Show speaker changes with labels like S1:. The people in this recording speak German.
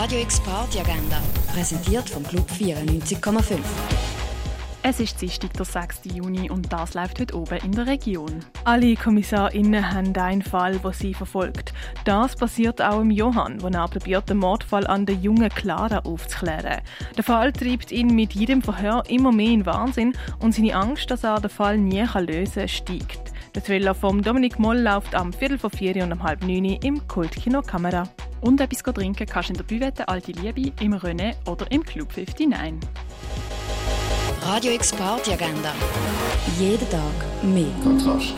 S1: Radio X Party Agenda, präsentiert vom Club 94,5.
S2: Es ist Dienstag, der 6. Juni und das läuft heute oben in der Region. Alle KommissarInnen haben einen Fall, den sie verfolgt. Das passiert auch im Johann, der er probiert, den Mordfall an der jungen Clara aufzuklären. Der Fall treibt ihn mit jedem Verhör immer mehr in Wahnsinn und seine Angst, dass er den Fall nie lösen kann, steigt. Der Thriller von Dominik Moll läuft am Viertel vor vier und um halb neun im Kultkino Kamera. Und etwas trinken kannst du in der Büvette Alte Liebe, im René oder im Club 59.
S1: Radio X Party Agenda. Jeden Tag mehr.
S3: Kontrast.